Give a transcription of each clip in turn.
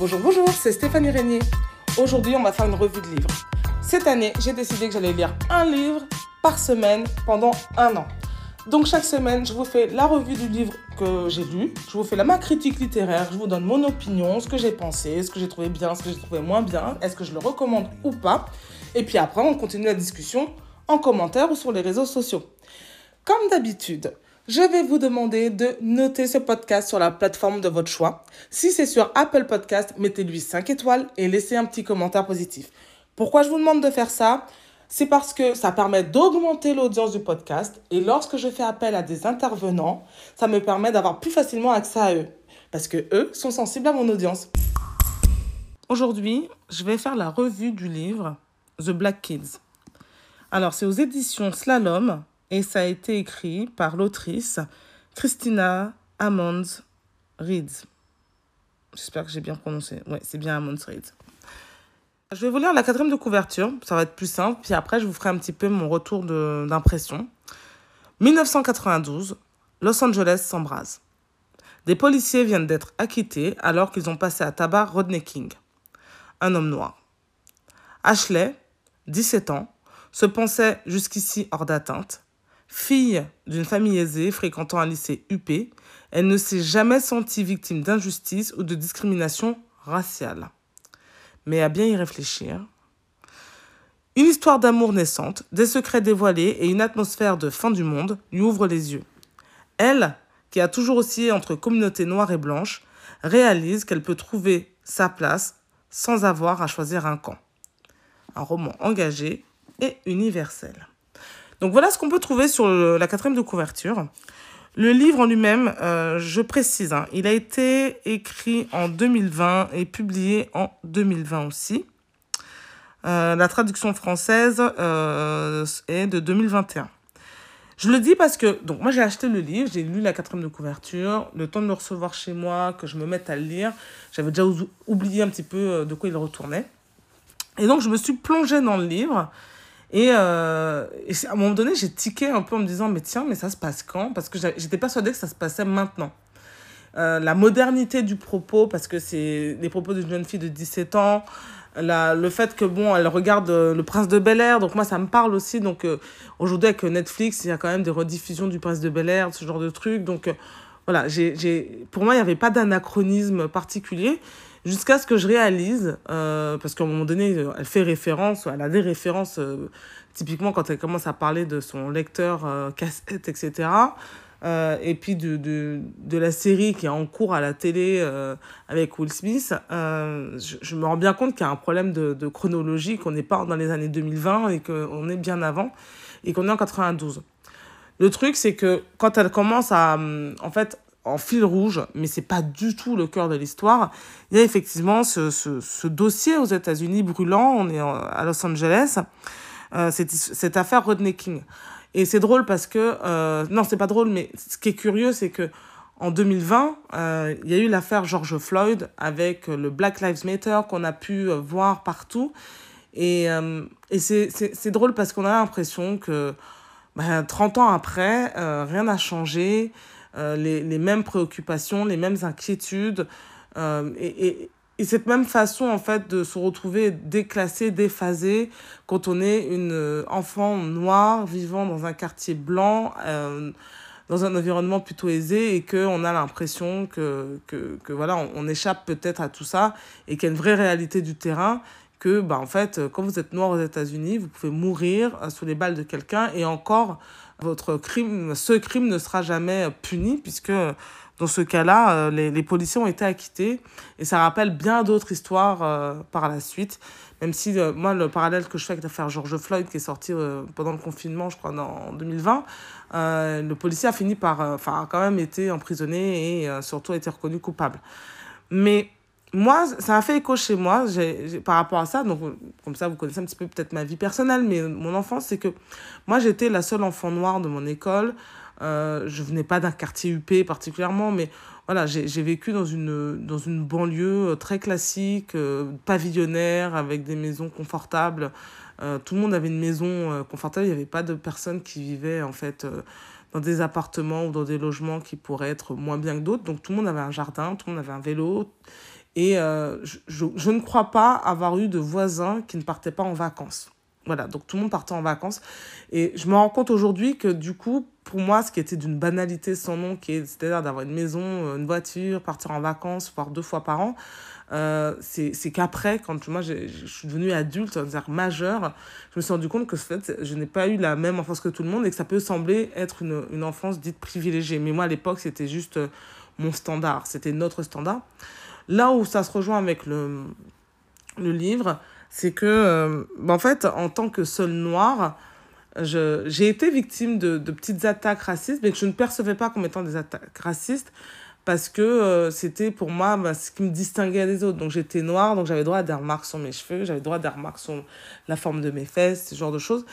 Bonjour, bonjour, c'est Stéphanie Régnier. Aujourd'hui, on va faire une revue de livres. Cette année, j'ai décidé que j'allais lire un livre par semaine pendant un an. Donc chaque semaine, je vous fais la revue du livre que j'ai lu, je vous fais la ma critique littéraire, je vous donne mon opinion, ce que j'ai pensé, ce que j'ai trouvé bien, ce que j'ai trouvé moins bien, est-ce que je le recommande ou pas? Et puis après, on continue la discussion en commentaire ou sur les réseaux sociaux. Comme d'habitude, je vais vous demander de noter ce podcast sur la plateforme de votre choix. Si c'est sur Apple Podcast, mettez-lui 5 étoiles et laissez un petit commentaire positif. Pourquoi je vous demande de faire ça? C'est parce que ça permet d'augmenter l'audience du podcast et lorsque je fais appel à des intervenants, ça me permet d'avoir plus facilement accès à eux parce que eux sont sensibles à mon audience. Aujourd'hui, je vais faire la revue du livre The Black Kids. Alors, c'est aux éditions Slalom et ça a été écrit par l'autrice Christina Ammons Reed. J'espère que j'ai bien prononcé. Oui, c'est bien Ammons Reed. Je vais vous lire la quatrième de couverture, ça va être plus simple, puis après je vous ferai un petit peu mon retour d'impression. 1992, Los Angeles s'embrase. Des policiers viennent d'être acquittés alors qu'ils ont passé à tabac Rodney King, un homme noir. Ashley, 17 ans, se pensait jusqu'ici hors d'atteinte Fille d'une famille aisée fréquentant un lycée UP, elle ne s'est jamais sentie victime d'injustice ou de discrimination raciale. Mais à bien y réfléchir, une histoire d'amour naissante, des secrets dévoilés et une atmosphère de fin du monde lui ouvrent les yeux. Elle, qui a toujours oscillé entre communauté noire et blanche, réalise qu'elle peut trouver sa place sans avoir à choisir un camp. Un roman engagé et universel. Donc voilà ce qu'on peut trouver sur la quatrième de couverture. Le livre en lui-même, euh, je précise, hein, il a été écrit en 2020 et publié en 2020 aussi. Euh, la traduction française euh, est de 2021. Je le dis parce que, donc moi j'ai acheté le livre, j'ai lu la quatrième de couverture, le temps de le recevoir chez moi, que je me mette à le lire, j'avais déjà oublié un petit peu de quoi il retournait. Et donc je me suis plongée dans le livre et, euh, à un moment donné, j'ai tiqué un peu en me disant, mais tiens, mais ça se passe quand? Parce que j'étais persuadée que ça se passait maintenant. Euh, la modernité du propos, parce que c'est les propos d'une jeune fille de 17 ans, la, le fait que, bon, elle regarde euh, Le Prince de Bel-Air, donc moi, ça me parle aussi. Donc, aujourd'hui, avec Netflix, il y a quand même des rediffusions du Prince de Bel-Air, ce genre de trucs. Donc, voilà, j'ai, pour moi, il n'y avait pas d'anachronisme particulier jusqu'à ce que je réalise, euh, parce qu'à un moment donné, elle fait référence, elle a des références, euh, typiquement quand elle commence à parler de son lecteur euh, cassette, etc. et puis de, de, de, la série qui est en cours à la télé avec Will Smith, je, me rends bien compte qu'il y a un problème de, chronologie, qu'on n'est pas dans les années 2020 et qu'on est bien avant, et qu'on est en 92. Le truc, c'est que quand elle commence à, en fait, en fil rouge, mais c'est pas du tout le cœur de l'histoire. Il y a effectivement ce, ce, dossier aux États-Unis brûlant, on est à Los Angeles, euh, cette, cette, affaire Rodney King. Et c'est drôle parce que, euh, non, c'est pas drôle, mais ce qui est curieux, c'est que en 2020, euh, il y a eu l'affaire George Floyd avec le Black Lives Matter qu'on a pu euh, voir partout. Et, et c'est drôle parce qu'on a l'impression que ben, 30 ans après, rien n'a changé. Euh, les, les, mêmes préoccupations, les mêmes inquiétudes. Euh, et, et, et, cette même façon, en fait, de se retrouver déclassé, déphasé, quand on est une euh, enfant noire vivant dans un quartier blanc, dans un environnement plutôt aisé, et qu'on a l'impression que, que, que, voilà, on, on échappe peut-être à tout ça, et qu'il y a une vraie réalité du terrain, que, bah, en fait, quand vous êtes noir aux États-Unis, vous pouvez mourir sous les balles de quelqu'un, et encore, votre crime, ce crime ne sera jamais puni puisque dans ce cas-là, euh, les, les, policiers ont été acquittés et ça rappelle bien d'autres histoires euh, par la suite. Même si euh, moi, le parallèle que je fais avec l'affaire George Floyd qui est sorti euh, pendant le confinement, je crois, en 2020, euh, le policier a fini par, enfin, quand même été emprisonné et surtout a été reconnu coupable. Mais moi, ça a fait écho chez moi j'ai par rapport à ça. Donc, comme ça, vous connaissez un petit peu peut-être ma vie personnelle, mais mon enfance, c'est que moi, j'étais la seule enfant noire de mon école. Euh, je venais pas d'un quartier UP particulièrement, mais voilà, j'ai vécu dans une, dans une banlieue très classique, euh, pavillonnaire, avec des maisons confortables. Euh, tout le monde avait une maison euh, confortable. Il n'y avait pas de personnes qui vivaient, en fait, euh, dans des appartements ou dans des logements qui pourraient être moins bien que d'autres. Donc, tout le monde avait un jardin, tout le monde avait un vélo. Et je, je, je, ne crois pas avoir eu de voisins qui ne partaient pas en vacances. Voilà, donc tout le monde partait en vacances. Et je me rends compte aujourd'hui que du coup, pour moi, ce qui était d'une banalité sans nom, c'est-à-dire d'avoir une maison, une voiture, partir en vacances, voire deux fois par an, euh, c'est qu'après, quand moi je suis devenue adulte, c'est-à-dire majeure, je me suis rendu compte que en fait, je n'ai pas eu la même enfance que tout le monde et que ça peut sembler être une, une enfance dite privilégiée. Mais moi, à l'époque, c'était juste euh, mon standard, c'était notre standard. Là où ça se rejoint avec le, le livre, c'est que, euh, bah, en fait, en tant que seule noire, j'ai été victime de, de, petites attaques racistes, mais que je ne percevais pas comme étant des attaques racistes, parce que euh, c'était pour moi bah, ce qui me distinguait des autres. Donc j'étais noire, donc j'avais droit à des remarques sur mes cheveux, j'avais droit à des remarques sur la forme de mes fesses, ce genre de choses.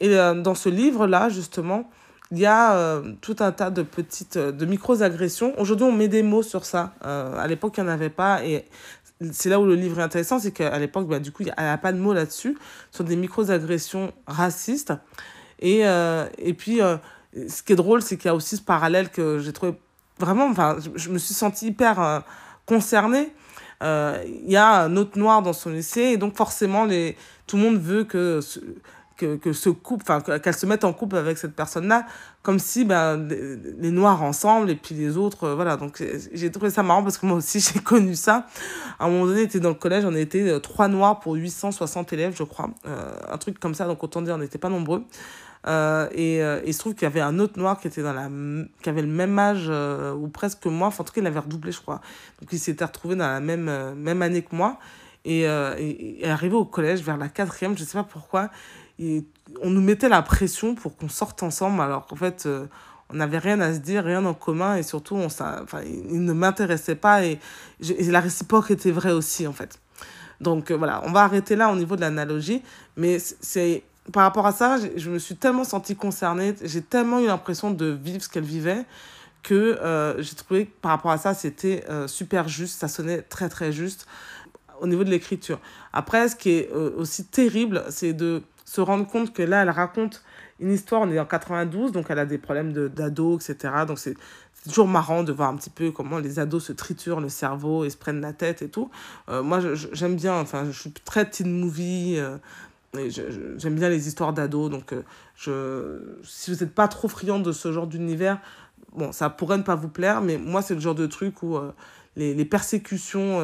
Et euh, dans ce livre-là, justement, il y a tout un tas de petites, de micro-agressions. Aujourd'hui, on met des mots sur ça. à l'époque, il n'y en avait pas. Et c'est là où le livre est intéressant, c'est qu'à l'époque, bah, du coup, elle n'a pas de mots là-dessus, sur des micro-agressions racistes. Et, euh, et puis, euh, ce qui est drôle, c'est qu'il y a aussi ce parallèle que j'ai trouvé vraiment, enfin, je, me suis sentie hyper euh, concernée. Il y a un autre noir dans son lycée, et donc forcément, les, tout le monde veut que que, que ce couple, enfin, qu'elle se mette en couple avec cette personne-là, comme si ben, les noirs ensemble et puis les autres, euh, voilà. Donc j'ai trouvé ça marrant parce que moi aussi j'ai connu ça. À un moment donné, était dans le collège, on était euh, trois noirs pour 860 élèves, je crois. Euh, un truc comme ça, donc autant dire, on n'était pas nombreux. Et, il se trouve qu'il y avait un autre noir qui était dans la qui avait le même âge ou presque que moi enfin en tout cas il avait redoublé je crois donc il s'était retrouvé dans la même même année que moi et, et, et arrivé au collège vers la quatrième je sais pas pourquoi et on nous mettait la pression pour qu'on sorte ensemble, alors qu'en fait, euh, on n'avait rien à se dire, rien en commun, et surtout, on, enfin, il ne m'intéressait pas, et, la réciproque était vraie aussi, en fait. Donc euh, voilà, on va arrêter là au niveau de l'analogie, mais c'est par rapport à ça, je me suis tellement sentie concernée, j'ai tellement eu l'impression de vivre ce qu'elle vivait, que euh, j'ai trouvé par rapport à ça, c'était super juste, ça sonnait très très juste au niveau de l'écriture. Après, ce qui est aussi terrible, c'est de se rendre compte que là, elle raconte une histoire, on est en 92, donc elle a des problèmes d'ado, etc. Donc c'est toujours marrant de voir un petit peu comment les ados se triturent le cerveau et se prennent la tête et tout. Euh, moi, j'aime bien, enfin, je suis très teen movie, euh, j'aime bien les histoires d'ados, donc euh, je, si vous n'êtes pas trop friand de ce genre d'univers, bon, ça pourrait ne pas vous plaire, mais moi, c'est le genre de truc où les, les persécutions,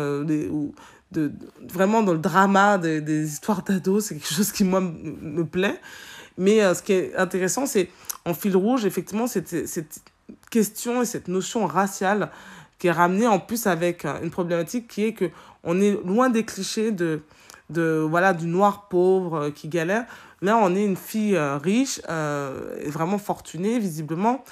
où de, vraiment dans le drama des, des histoires d'ados. C'est quelque chose qui, moi, me plaît. Mais euh, ce qui est intéressant, c'est en fil rouge, effectivement, cette, cette question et cette notion raciale qui est ramenée en plus avec euh, une problématique qui est que on est loin des clichés de, de voilà du noir pauvre euh, qui galère. Là, on est une fille riche, et vraiment fortunée, visiblement,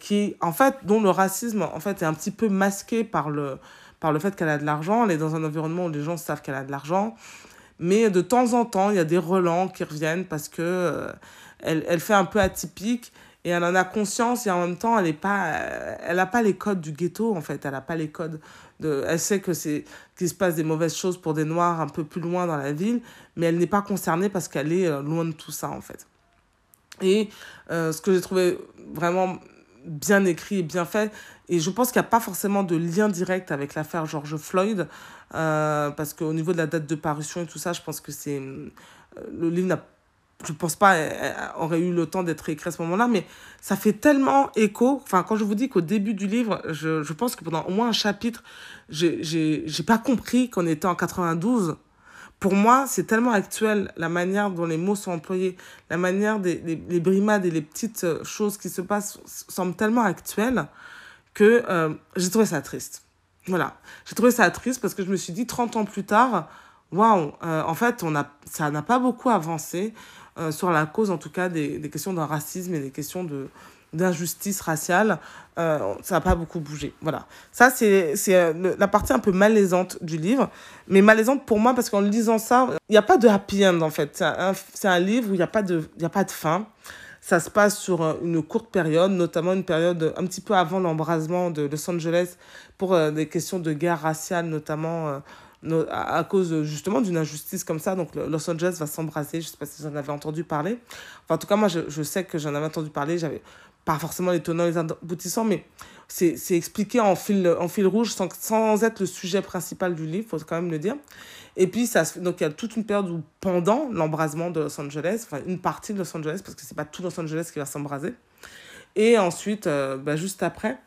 qui, en fait, dont le racisme, en fait, est un petit peu masqué par le, par le fait qu'elle a de l'argent. Elle est dans un environnement où les gens savent qu'elle a de l'argent. Mais de temps en temps, il y a des relents qui reviennent parce que euh, elle, elle fait un peu atypique et elle en a conscience et en même temps, elle n'a pas, euh, elle a pas les codes du ghetto, en fait. Elle n'a pas les codes de... Elle sait que c'est qu'il se passe des mauvaises choses pour des Noirs un peu plus loin dans la ville, mais elle n'est pas concernée parce qu'elle est euh, loin de tout ça, en fait. Et ce que j'ai trouvé vraiment bien écrit et bien fait. Et je pense qu'il n'y a pas forcément de lien direct avec l'affaire George Floyd, euh, parce qu'au niveau de la date de parution et tout ça, je pense que c'est... Euh, le livre n'a je pense pas aurait eu le temps d'être écrit à ce moment-là, mais ça fait tellement écho. Enfin, quand je vous dis qu'au début du livre, je, je pense que pendant au moins un chapitre, j'ai pas compris qu'on était en 92 pour moi, c'est tellement actuel la manière dont les mots sont employés, la manière des les, les brimades et les petites euh, choses qui se passent semblent tellement actuelles que euh, j'ai trouvé ça triste. Voilà. J'ai trouvé ça triste parce que je me suis dit 30 ans plus tard, waouh, euh, en fait, on a, ça n'a pas beaucoup avancé sur la cause, en tout cas, des, des questions de racisme et des questions de, d'injustice raciale, euh, ça n'a pas beaucoup bougé. Voilà. Ça, c'est euh, la partie un peu malaisante du livre. Mais malaisante pour moi, parce qu'en lisant ça, il n'y a pas de happy end, en fait. C'est un, un, livre où il n'y a, pas de, a pas de fin. Ça se passe sur euh, une courte période, notamment une période un petit peu avant l'embrasement de Los Angeles pour des questions de guerre raciale, notamment à cause justement d'une injustice comme ça. Donc Los Angeles va s'embraser, je ne sais pas si vous en avez entendu parler. Enfin, en tout cas, moi, je, je sais que j'en avais entendu parler. J'avais pas forcément les tenants, les aboutissants, mais c'est expliqué en fil, en fil rouge sans, sans être le sujet principal du livre, faut quand même le dire. Et puis, ça, donc il y a toute une période où, pendant l'embrasement de Los Angeles, enfin une partie de Los Angeles, parce que c'est pas tout Los Angeles qui va s'embraser, et ensuite, euh, bah, juste après.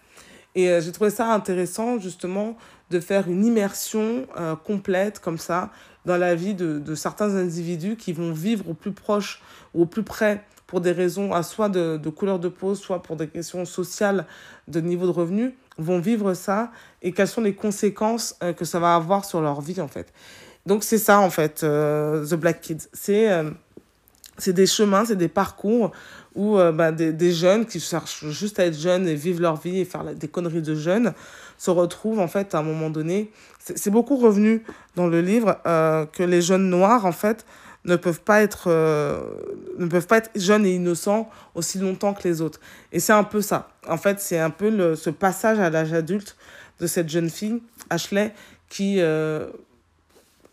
Et euh, j'ai trouvé ça intéressant, justement, de faire une immersion euh, complète, comme ça, dans la vie de, de, certains individus qui vont vivre au plus proche ou au plus près pour des raisons à soit de, de couleur de peau, soit pour des questions sociales de niveau de revenu, vont vivre ça et quelles sont les conséquences que ça va avoir sur leur vie, en fait. Donc c'est ça en fait, euh, The Black Kids. C'est euh, c'est des chemins, c'est des parcours où euh, bah, des, des, jeunes qui cherchent juste à être jeunes et vivre leur vie et faire des conneries de jeunes se retrouvent en fait à un moment donné. C'est beaucoup revenu dans le livre que les jeunes noirs en fait ne peuvent pas être ne peuvent pas être jeunes et innocents aussi longtemps que les autres. Et c'est un peu ça. En fait, c'est un peu le, ce passage à l'âge adulte de cette jeune fille, Ashley, qui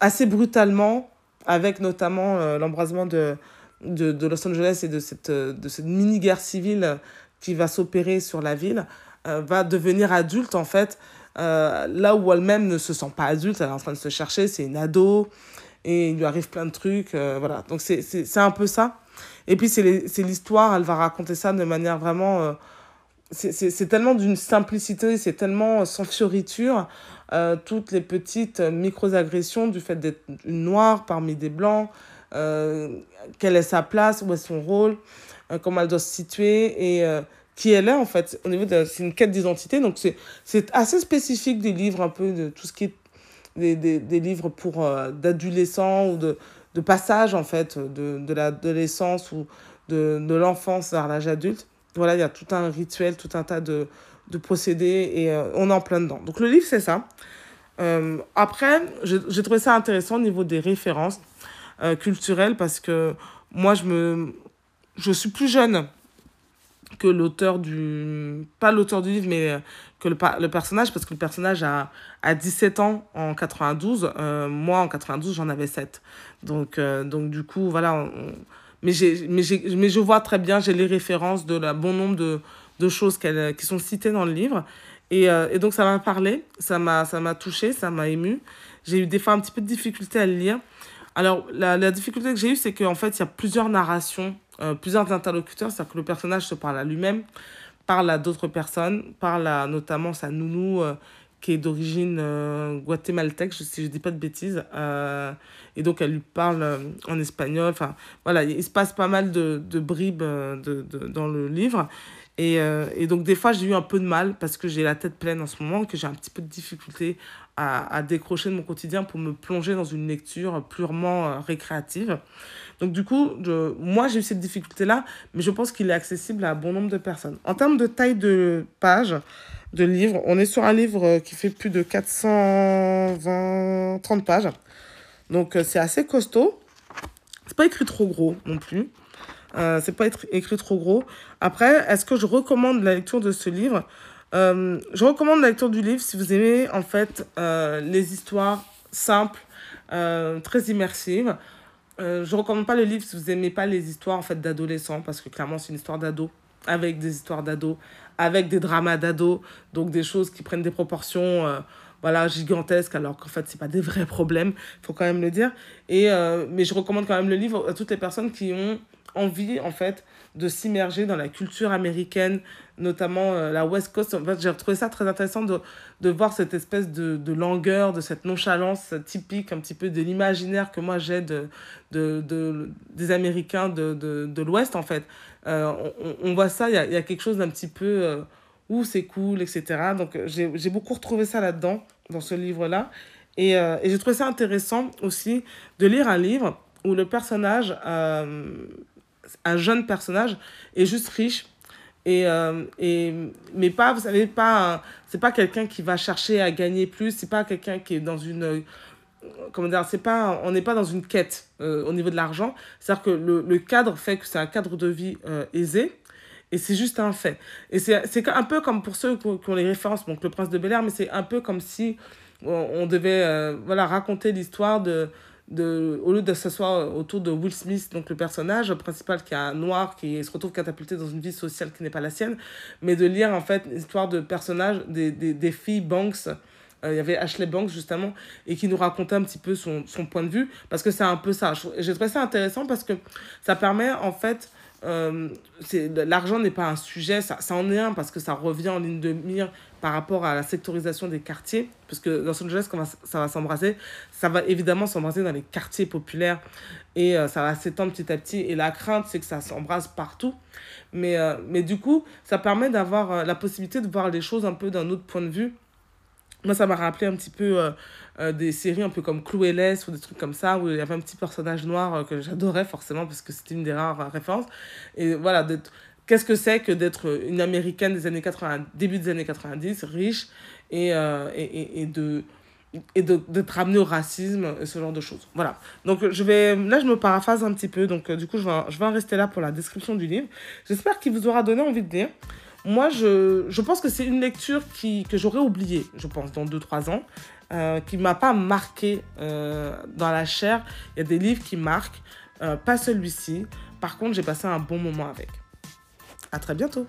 assez brutalement, avec notamment euh, l'embrasement de, de, de, Los Angeles et de cette, euh, de cette mini-guerre civile qui va s'opérer sur la ville, euh, va devenir adulte en fait, là où elle-même ne se sent pas adulte, elle est en train de se chercher, c'est une ado, et il lui arrive plein de trucs, voilà. Donc c'est un peu ça. Et puis c'est l'histoire, elle va raconter ça de manière vraiment... c'est tellement d'une simplicité, c'est tellement sans fioriture. Euh, toutes les petites micro-agressions du fait d'être une noire parmi des blancs, euh, quelle est sa place, où est son rôle, euh, comment elle doit se situer et qui elle est en fait. Au niveau c'est une quête d'identité, donc c'est assez spécifique des livres, un peu de tout ce qui est des, des, des livres pour d'adolescents ou de, de passage en fait de, de l'adolescence ou de, de l'enfance vers l'âge adulte. Voilà, il y a tout un rituel, tout un tas de, de procéder et euh, on est en plein dedans. Donc le livre, c'est ça. Euh, après, j'ai trouvé ça intéressant au niveau des références euh, culturelles parce que moi, je, me, je suis plus jeune que l'auteur du... Pas l'auteur du livre, mais que le, le personnage, parce que le personnage a, a 17 ans en 92. moi, en 92, j'en avais 7. Donc, donc du coup, voilà. Mais, mais, mais je vois très bien, j'ai les références de la bon nombre de, de choses qui sont citées dans le livre. Et, euh, et donc, ça m'a parlé, ça m'a touché, ça m'a ému. J'ai eu des fois un petit peu de difficulté à le lire. Alors, la, la difficulté que j'ai eue, c'est qu'en fait, il y a plusieurs narrations, euh, plusieurs interlocuteurs. C'est-à-dire que le personnage se parle à lui-même, parle à d'autres personnes, parle à notamment sa nounou, euh, qui est d'origine guatémaltèque, si je ne dis pas de bêtises. et donc, elle lui parle en espagnol. Enfin, voilà, il se passe pas mal de, de bribes de, de, dans le livre. Et, euh, et, donc, des fois, j'ai eu un peu de mal parce que j'ai la tête pleine en ce moment, que j'ai un petit peu de difficulté à, à, décrocher de mon quotidien pour me plonger dans une lecture purement euh, récréative. Donc, du coup, moi, j'ai eu cette difficulté-là, mais je pense qu'il est accessible à bon nombre de personnes. En termes de taille de page de livre, on est sur un livre qui fait plus de 420, 30 pages. Donc, euh, c'est assez costaud. C'est pas écrit trop gros non plus. Euh, c'est pas écrit trop gros. Après, est-ce que je recommande la lecture de ce livre? Euh, Je recommande la lecture du livre si vous aimez en fait euh, les histoires simples, euh, très immersives. Euh, je recommande pas le livre si vous aimez pas les histoires en fait d'adolescents parce que clairement c'est une histoire d'ado avec des histoires d'ado, avec des dramas d'ado, donc des choses qui prennent des proportions euh, voilà, gigantesques, alors qu'en fait, c'est pas des vrais problèmes, faut quand même le dire. Et, euh, mais je recommande quand même le livre à toutes les personnes qui ont envie, en fait, de s'immerger dans la culture américaine, notamment euh, la West Coast. En fait, j'ai trouvé ça très intéressant de, de voir cette espèce de, de langueur, de cette nonchalance typique un petit peu de l'imaginaire que moi j'ai de, de, de, des Américains de, l'Ouest, en fait. Euh, on, on, voit ça, il y a, y a quelque chose d'un petit peu... Euh, où c'est cool, etc. Donc j'ai beaucoup retrouvé ça là-dedans, dans ce livre-là. Et, euh, et j'ai trouvé ça intéressant aussi de lire un livre où le personnage un jeune personnage est juste riche et, euh, et mais pas vous savez pas c'est pas quelqu'un qui va chercher à gagner plus c'est pas quelqu'un qui est dans une euh, comment dire c'est pas on n'est pas dans une quête euh, au niveau de l'argent. C'est à dire que le, le cadre fait que c'est un cadre de vie aisé et c'est juste un fait. Et c'est un peu comme pour ceux qui ont les références donc le prince de Bel Air mais c'est un peu comme si on, on devait voilà raconter l'histoire de de, au lieu de s'asseoir autour de Will Smith, donc le personnage principal qui est un noir, qui se retrouve catapulté dans une vie sociale qui n'est pas la sienne, mais de lire en fait l'histoire de personnages, des, des, des filles Banks. Euh, il y avait Ashley Banks justement, et qui nous racontait un petit peu son, son point de vue, parce que c'est un peu ça. J'ai trouvé ça intéressant parce que ça permet en fait euh, l'argent n'est pas un sujet, ça, ça, en est un parce que ça revient en ligne de mire par rapport à la sectorisation des quartiers, parce que Los Angeles, quand ça va s'embraser, ça va évidemment s'embraser dans les quartiers populaires et euh, ça va s'étendre petit à petit. Et la crainte, c'est que ça s'embrase partout. Mais, euh, mais du coup, ça permet d'avoir euh, la possibilité de voir les choses un peu d'un autre point de vue moi, ça m'a rappelé un petit peu euh, euh, des séries un peu comme Cloeless ou des trucs comme ça, où il y avait un petit personnage noir euh, que j'adorais forcément, parce que c'était une des rares références. Et voilà, qu'est-ce que c'est que d'être une américaine des années 80, début des années 90, riche, et, et, et, de et d'être ramenée au racisme et ce genre de choses. Voilà. Donc je vais là je me paraphrase un petit peu donc du coup je vais, je vais en rester là pour la description du livre. J'espère qu'il vous aura donné envie de lire. Moi, je, je pense que c'est une lecture qui, que j'aurais oubliée, je pense, dans 2-3 ans, euh, qui m'a pas marqué euh, dans la chair. Il y a des livres qui marquent, euh, pas celui-ci. Par contre, j'ai passé un bon moment avec. À très bientôt.